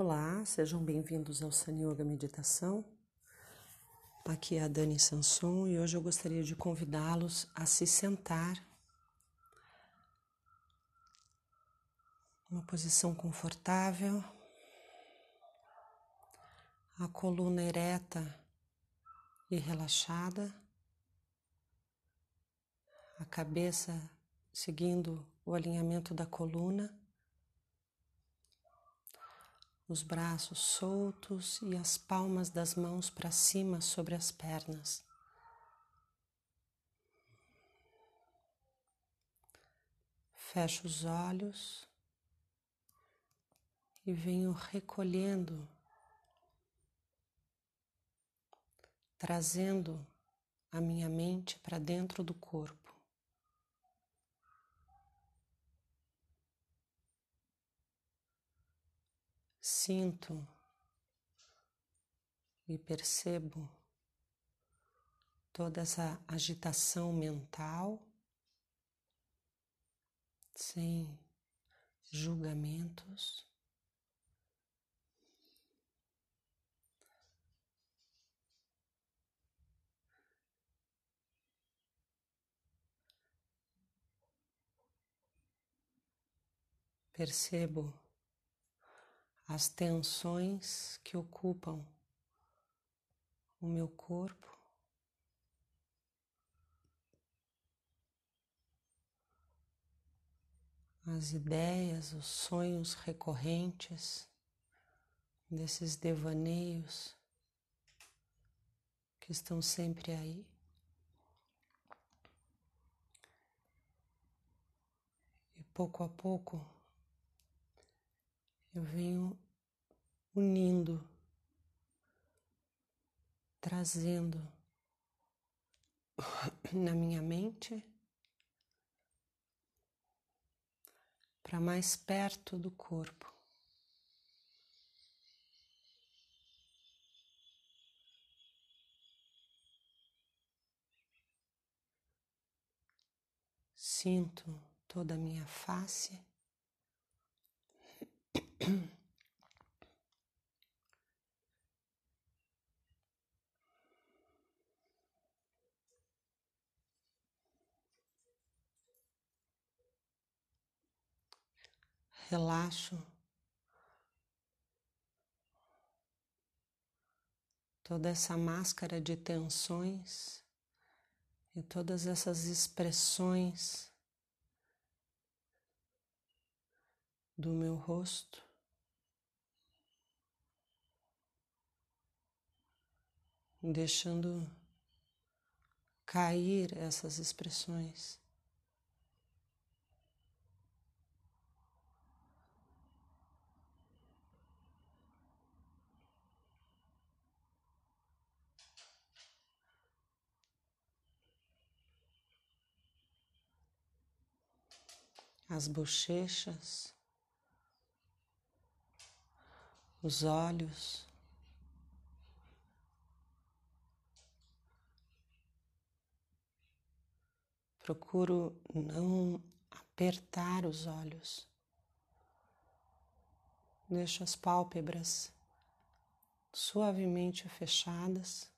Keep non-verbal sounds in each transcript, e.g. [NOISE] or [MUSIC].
Olá, sejam bem-vindos ao Sun Yoga Meditação. Aqui é a Dani Sanson e hoje eu gostaria de convidá-los a se sentar. Uma posição confortável, a coluna ereta e relaxada, a cabeça seguindo o alinhamento da coluna os braços soltos e as palmas das mãos para cima sobre as pernas. Fecho os olhos e venho recolhendo, trazendo a minha mente para dentro do corpo. Sinto e percebo toda essa agitação mental sem julgamentos. Percebo as tensões que ocupam o meu corpo. As ideias, os sonhos recorrentes desses devaneios que estão sempre aí. E pouco a pouco eu venho unindo, trazendo [COUGHS] na minha mente para mais perto do corpo. Sinto toda a minha face. Relaxo toda essa máscara de tensões e todas essas expressões do meu rosto. Deixando cair essas expressões. As bochechas, os olhos. Procuro não apertar os olhos. Deixo as pálpebras suavemente fechadas.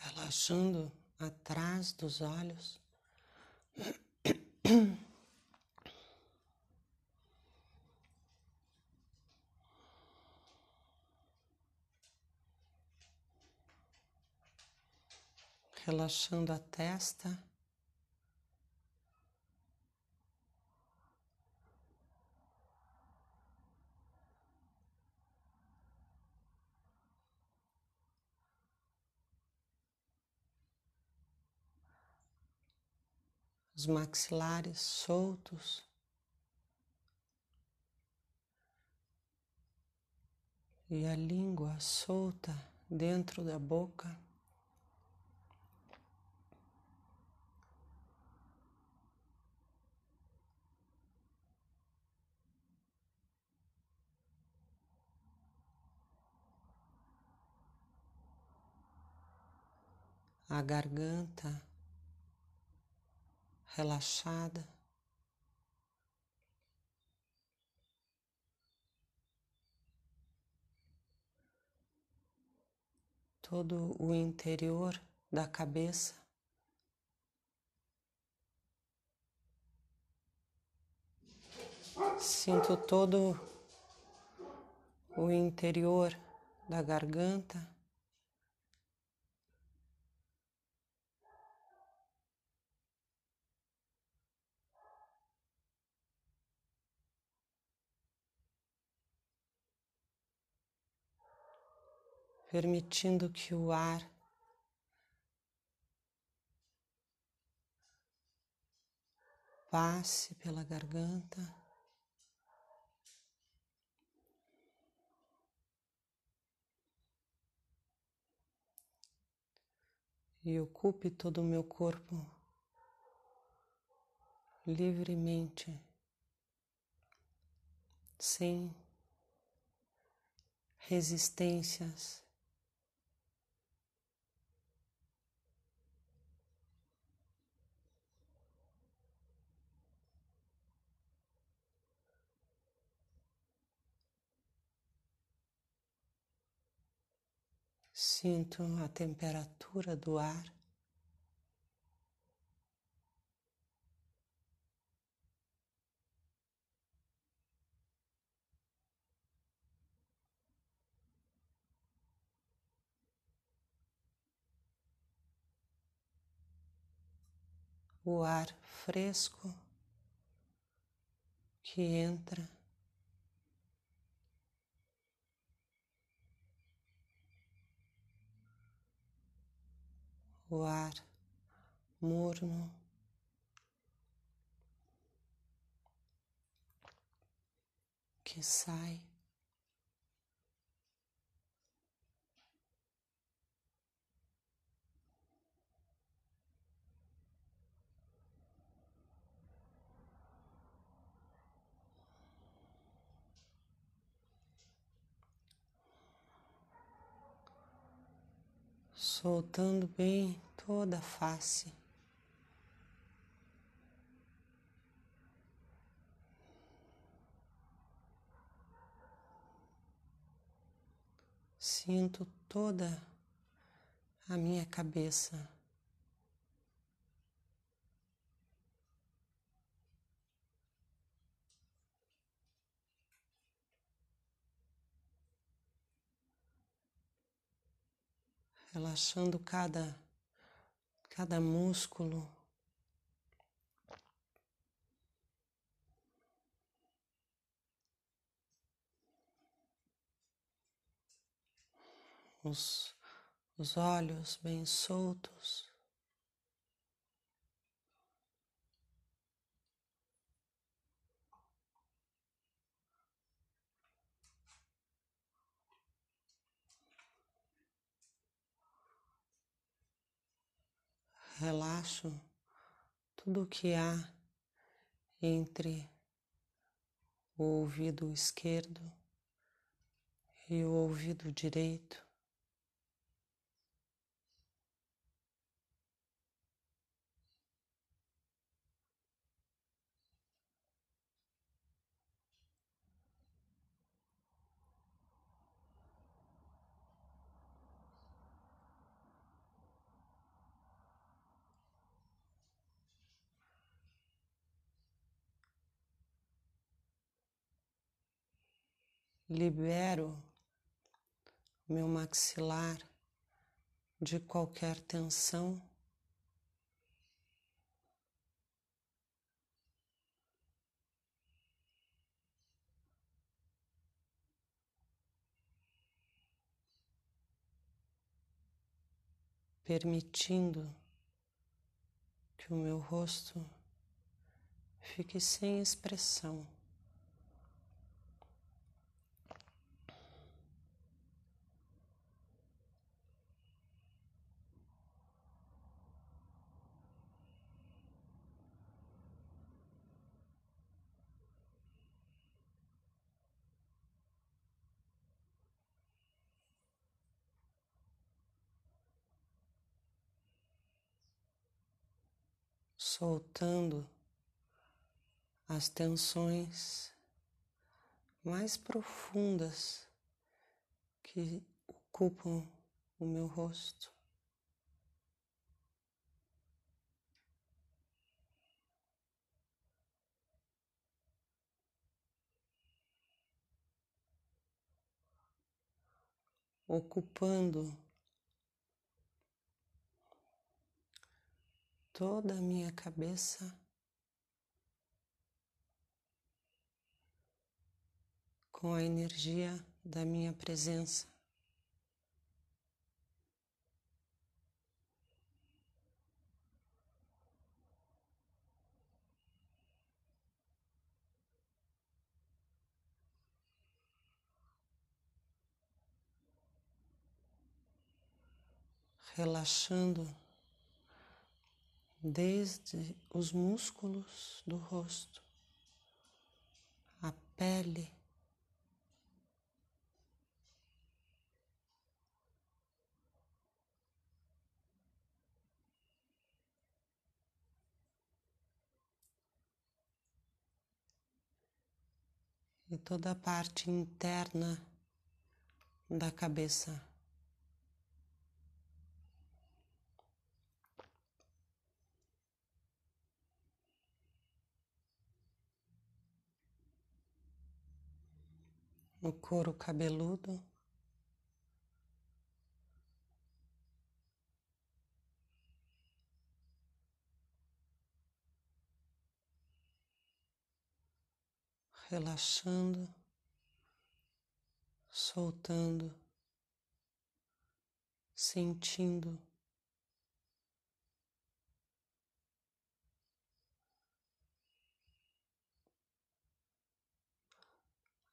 Relaxando atrás dos olhos. [CLEARS THROAT] relaxando a testa. Os maxilares soltos. E a língua solta dentro da boca. A garganta relaxada. Todo o interior da cabeça. Sinto todo o interior da garganta. Permitindo que o ar passe pela garganta. e ocupe todo o meu corpo livremente, sem resistências. Sinto a temperatura do ar. O ar fresco que entra o ar morno. Que sai. Soltando bem toda a face. Sinto toda a minha cabeça. Relaxando cada, cada músculo. Os, os olhos bem soltos. Relaxo tudo o que há entre o ouvido esquerdo e o ouvido direito. Libero meu maxilar de qualquer tensão. Permitindo que o meu rosto fique sem expressão. Soltando as tensões mais profundas que ocupam o meu rosto. Ocupando toda a minha cabeça com a energia da minha presença. Relaxando desde os músculos do rosto, a pele, e toda a parte interna da cabeça. No couro cabeludo. Relaxando, soltando, sentindo.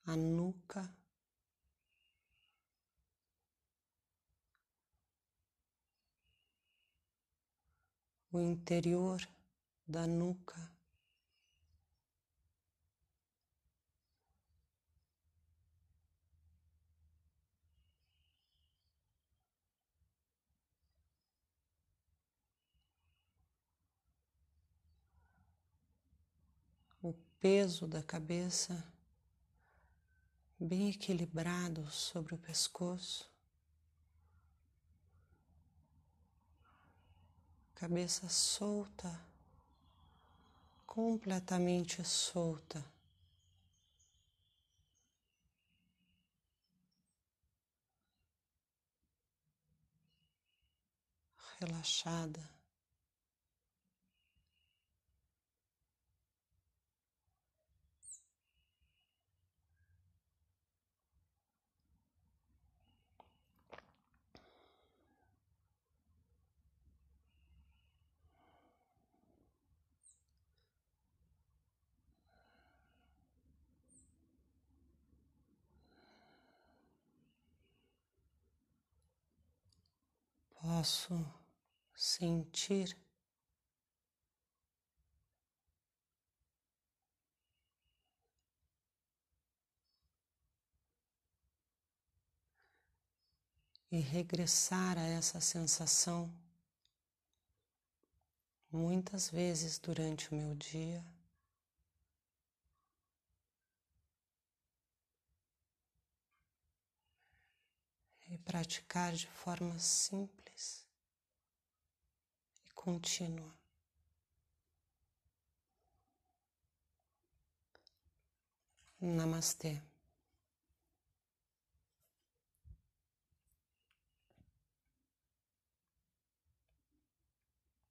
A nuca. O interior da nuca. O peso da cabeça bem equilibrado sobre o pescoço, cabeça solta, completamente solta. Relaxada. Posso sentir e regressar a essa sensação muitas vezes durante o meu dia. E praticar de forma simples contínua. Namastê.